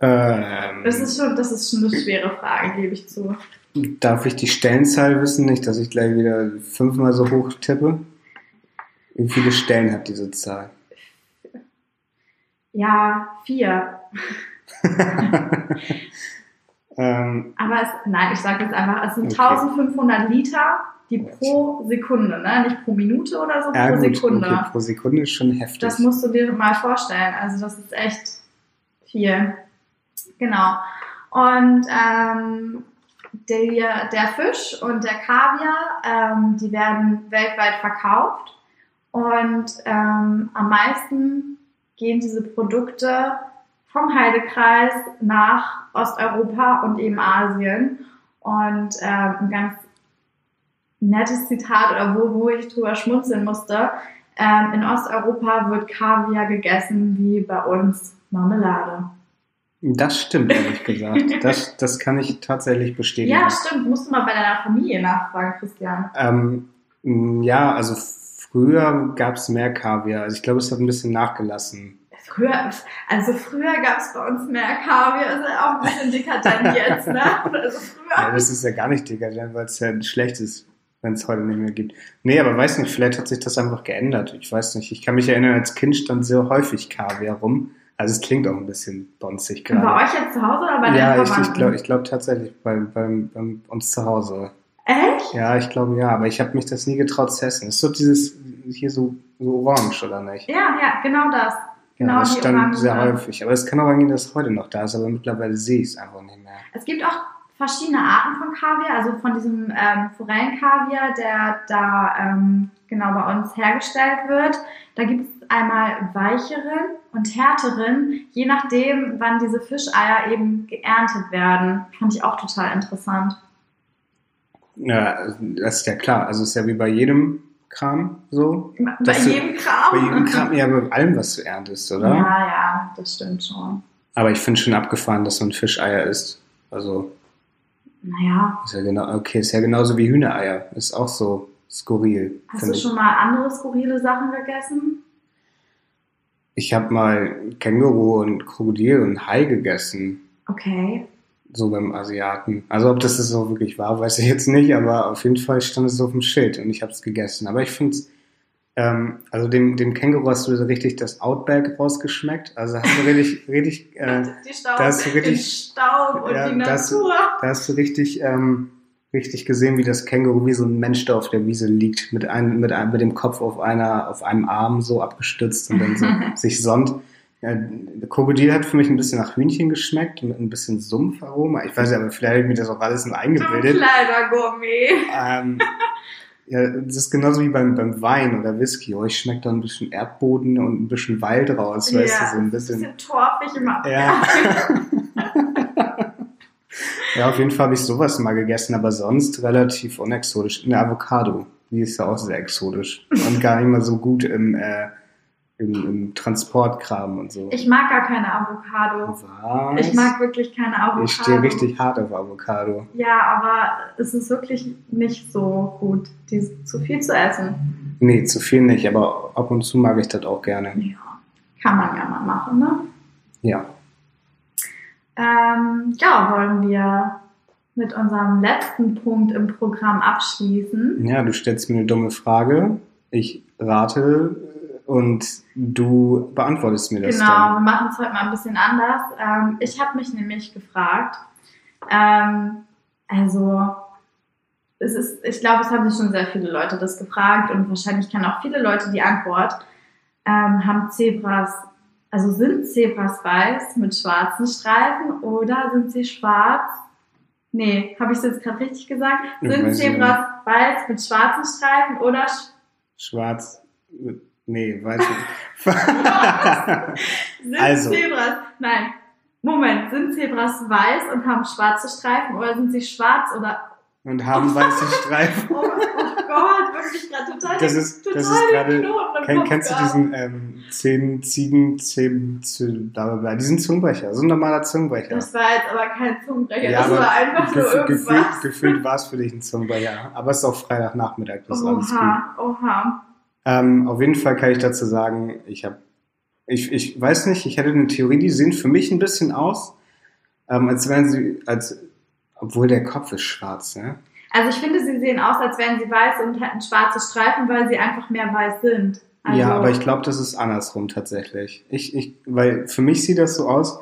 ähm, Das ist schon, das ist schon eine schwere Frage, gebe ich zu. darf ich die Stellenzahl wissen? Nicht, dass ich gleich wieder fünfmal so hoch tippe. Wie viele Stellen hat diese Zahl? Ja, vier. <laughs> <laughs> ähm, Aber es, nein, ich sage jetzt einfach, es sind Okay. 1500 Liter, die pro Sekunde, ne? nicht pro Minute oder so, ja, pro gut, Sekunde. okay, pro Sekunde ist schon heftig. Das musst du dir mal vorstellen. Also das ist echt viel. Genau. Und ähm, der, der Fisch und der Kaviar, ähm, die werden weltweit verkauft. Und ähm, am meisten gehen diese Produkte vom Heidekreis nach Osteuropa und eben Asien. Und ähm, ein ganz nettes Zitat oder wo, wo ich drüber schmunzeln musste. Ähm, in Osteuropa wird Kaviar gegessen wie bei uns Marmelade. Das stimmt, ehrlich gesagt. <laughs> Das, das kann ich tatsächlich bestätigen. Ja, stimmt. Musst du mal bei deiner Familie nachfragen, Christian. Ähm, ja, also früher gab es mehr Kaviar. Also ich glaube, es hat ein bisschen nachgelassen. Früher, also früher gab es bei uns mehr Kaviar, ist ja auch ein bisschen dekadent jetzt, ne? Also Ja, früher. das ist ja gar nicht dekadent, weil es ja schlecht ist, wenn es heute nicht mehr gibt. Nee, aber weiß nicht, vielleicht hat sich das einfach geändert. Ich weiß nicht. Ich kann mich erinnern, als Kind stand sehr häufig Kaviar rum. Also es klingt auch ein bisschen bonzig Und bei gerade. euch jetzt zu Hause oder bei deinen Ja, ich, ich glaube ich glaub tatsächlich bei, bei, bei uns zu Hause. Echt? Ja, ich glaube ja, aber ich habe mich das nie getraut zu essen. Ist so dieses hier so, so orange, oder nicht? Ja, ja, genau das. Ja, Genau das die stand sehr ja. häufig. Aber es kann auch angehen, dass es heute noch da ist, aber mittlerweile sehe ich es einfach nicht mehr. Es gibt auch verschiedene Arten von Kaviar, also von diesem ähm, Forellenkaviar, der da ähm, genau bei uns hergestellt wird. Da gibt es einmal weicheren und härteren, je nachdem, wann diese Fischeier eben geerntet werden. Fand ich auch total interessant. Ja, das ist ja klar. Also es ist ja wie bei jedem Kram so. Bei Das du- jedem Kram. Bei jedem Kram, ja, bei allem, was du erntest, oder? Ja, ja, das stimmt schon. Aber ich finde schon abgefahren, dass man Fischeier isst. Also, Naja, ist ja genau, okay, ist ja genauso wie Hühnereier. Ist auch so skurril. hast du ich. schon mal andere skurrile Sachen gegessen? Ich habe mal Känguru und Krokodil und Hai gegessen. Okay. So beim Asiaten. Also ob das so wirklich war, weiß ich jetzt nicht, aber auf jeden Fall stand es auf dem Schild und ich habe es gegessen. Aber ich finde es, ähm, also dem, dem Känguru hast du so richtig das Outback rausgeschmeckt. Also hast du richtig, <laughs> richtig, äh, die Staub, da hast du den richtig- Staub und ja, die das- Natur. da hast du richtig, ähm, richtig gesehen, wie das Känguru wie so ein Mensch da auf der Wiese liegt, mit einem, mit einem, mit dem Kopf auf einer, auf einem Arm so abgestützt und dann so <laughs> sich sonnt. Ja, der Krokodil hat für mich ein bisschen nach Hühnchen geschmeckt, mit ein bisschen Sumpfaroma. Ich weiß nicht, aber vielleicht habe ich mir das auch alles nur Du eingebildet. kleiner Gourmet. Ähm, ja, das ist genauso wie beim, beim Wein oder Whisky. Euch schmeckt da ein bisschen Erdboden und ein bisschen Wald raus, weißt du, so ein bisschen. bisschen torfig im. Ja. <laughs> ja, auf jeden Fall habe ich sowas mal gegessen, aber sonst relativ unexotisch. Eine Avocado, die ist ja auch sehr exotisch und gar nicht mal so gut im, äh, im, im Transportkram und so. Ich mag gar keine Avocado. Was? Ich mag wirklich keine Avocado. Ich stehe richtig hart auf Avocado. Ja, aber es ist wirklich nicht so gut, die zu viel zu essen. Nee, zu viel nicht, aber ab und zu mag ich das auch gerne. Ja, kann man ja mal machen, ne? Ja. Ähm, ja, wollen wir mit unserem letzten Punkt im Programm abschließen. Ja, du stellst mir eine dumme Frage. Ich rate und du beantwortest mir das Genau, dann. wir machen es heute mal ein bisschen anders. Ähm, ich habe mich nämlich gefragt, ähm, also es ist, ich glaube, es haben sich schon sehr viele Leute das gefragt und wahrscheinlich kennen auch viele Leute die Antwort. Ähm, haben Zebras, also sind Zebras weiß mit schwarzen Streifen oder sind sie schwarz? Nee, habe ich es jetzt gerade richtig gesagt? Sind. Zebras weiß mit schwarzen Streifen oder sch Schwarz mit, Nee, weiß ich <laughs> Sind Also. Zebras, nein, Moment, sind Zebras weiß und haben schwarze Streifen oder sind sie schwarz oder, Und haben weiße <laughs> Streifen. oh, oh Gott, wirklich gerade total, Das ist, total das ist gerade. Kenn, kennst du diesen ähm, zehn Ziegen, zehn, zehn, bla bla bla, diesen Zungenbrecher, so ein normaler Zungenbrecher. Das war jetzt aber kein Zungenbrecher, Ja, das war einfach nur irgendwas. gefühlt, gefühlt war es für dich ein Zungenbrecher. Aber es ist auch Freitagnachmittag, das ist alles gut. Oha, oha. Ähm, auf jeden Fall kann ich dazu sagen, ich habe, ich, ich weiß nicht, ich hätte eine Theorie, die sehen für mich ein bisschen aus, ähm, als wären sie, als, obwohl der Kopf ist schwarz, ne? Also ich finde, sie sehen aus, als wären sie weiß und hätten schwarze Streifen, weil sie einfach mehr weiß sind. Also, ja, aber ich glaube, das ist andersrum tatsächlich. Ich, ich, weil für mich sieht das so aus,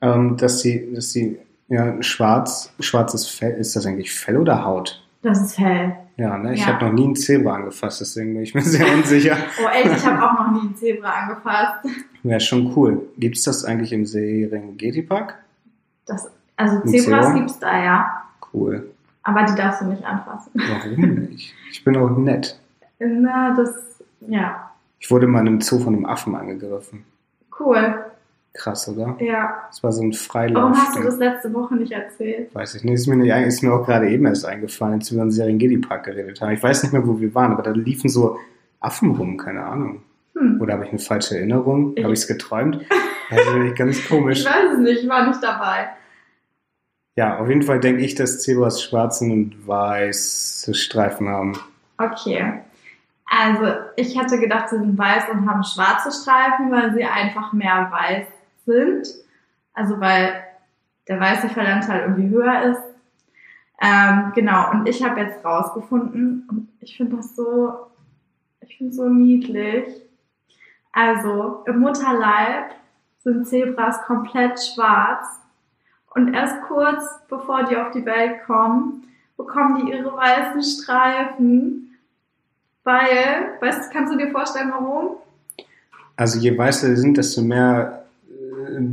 ähm, dass sie, dass sie, ja, schwarz, schwarzes Fell, ist das eigentlich Fell oder Haut? Das ist hell. Ja, ne? Ich Ja. habe noch nie ein Zebra angefasst, deswegen bin ich mir <laughs> sehr unsicher. Oh echt, ich habe auch noch nie ein Zebra angefasst. Wäre schon cool. Gibt's das eigentlich im Serengeti Park? Das, also Ein Zebras Zebra? gibt's da ja, Cool. aber die darfst du nicht anfassen. Warum nicht? Ich bin auch nett. Na, das, ja, Ich wurde mal in einem Zoo von einem Affen angegriffen. cool. Krass, oder? Ja. Das war so ein Freilauf. Warum hast du das letzte Woche nicht erzählt? Weiß ich nicht. Ist mir, nicht, ist mir auch gerade eben erst eingefallen, als wir über den Serengeti Park geredet haben. Ich weiß nicht mehr, wo wir waren, aber da liefen so Affen rum, keine Ahnung. Hm. Oder habe ich eine falsche Erinnerung? Ich- Habe ich es geträumt? Das ist nämlich ganz Ich komisch. weiß es nicht, ich war nicht dabei. Ja, auf jeden Fall denke ich, dass Zebras schwarze und weiße Streifen haben. Okay. Also, ich hätte gedacht, sie sind weiß und haben schwarze Streifen, weil sie einfach mehr weiß sind. Also, weil der weiße Fällanteil irgendwie höher ist. Ähm, genau, und ich habe jetzt rausgefunden, und ich finde das so, ich finde so niedlich. Also, im Mutterleib sind Zebras komplett schwarz. Und erst kurz bevor die auf die Welt kommen, bekommen die ihre weißen Streifen. Weil, weißt, kannst du dir vorstellen, warum? Also je weißer sie sind, desto mehr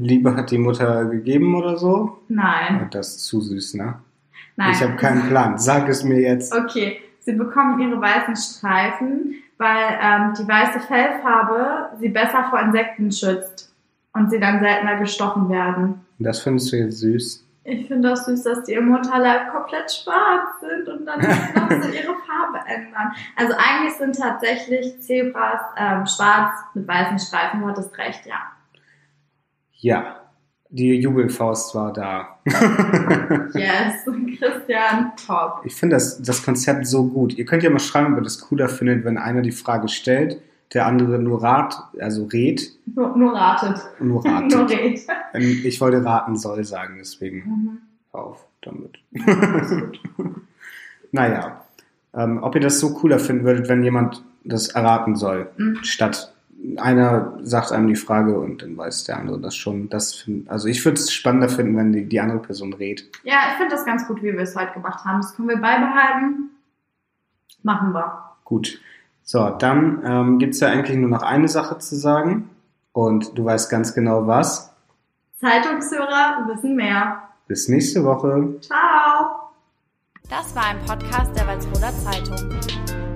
Liebe hat die Mutter gegeben oder so. Nein. Ja, Das ist zu süß, ne? Nein. Ich habe keinen Plan. Sag es mir jetzt. Okay, sie bekommen ihre weißen Streifen, weil ähm, die weiße Fellfarbe sie besser vor Insekten schützt und sie dann seltener gestochen werden. Das findest du jetzt süß. Ich finde das süß, dass die im Mutterleib komplett schwarz sind und dann <laughs> noch so ihre Farbe ändern. Also eigentlich sind tatsächlich Zebras ähm, schwarz mit weißen Streifen. Du hattest recht, ja. Ja, die Jubelfaust war da. <laughs> Yes, <laughs> Christian, top. Ich finde das, das Konzept so gut. Ihr könnt ja mal schreiben, ob ihr das cooler findet, wenn einer die Frage stellt, der andere nur rat, also red, Nur, nur ratet. nur <laughs> nur ratet. red. Ähm, ich wollte raten soll sagen, deswegen Mhm. auf damit. naja, ähm, ob ihr das so cooler finden würdet, wenn jemand das erraten soll, Mhm. statt einer sagt einem die Frage und dann weiß der andere das schon. Das find, also ich würde es spannender finden, wenn die, die andere Person redet. Ja, ich finde das ganz gut, wie wir es heute gemacht haben. Das können wir beibehalten. Machen wir. Gut. So, dann ähm, gibt's ja eigentlich nur noch eine Sache zu sagen. Und du weißt ganz genau was. Zeitungshörer wissen mehr. Bis nächste Woche. Ciao. Das war ein Podcast der Walsroder Zeitung.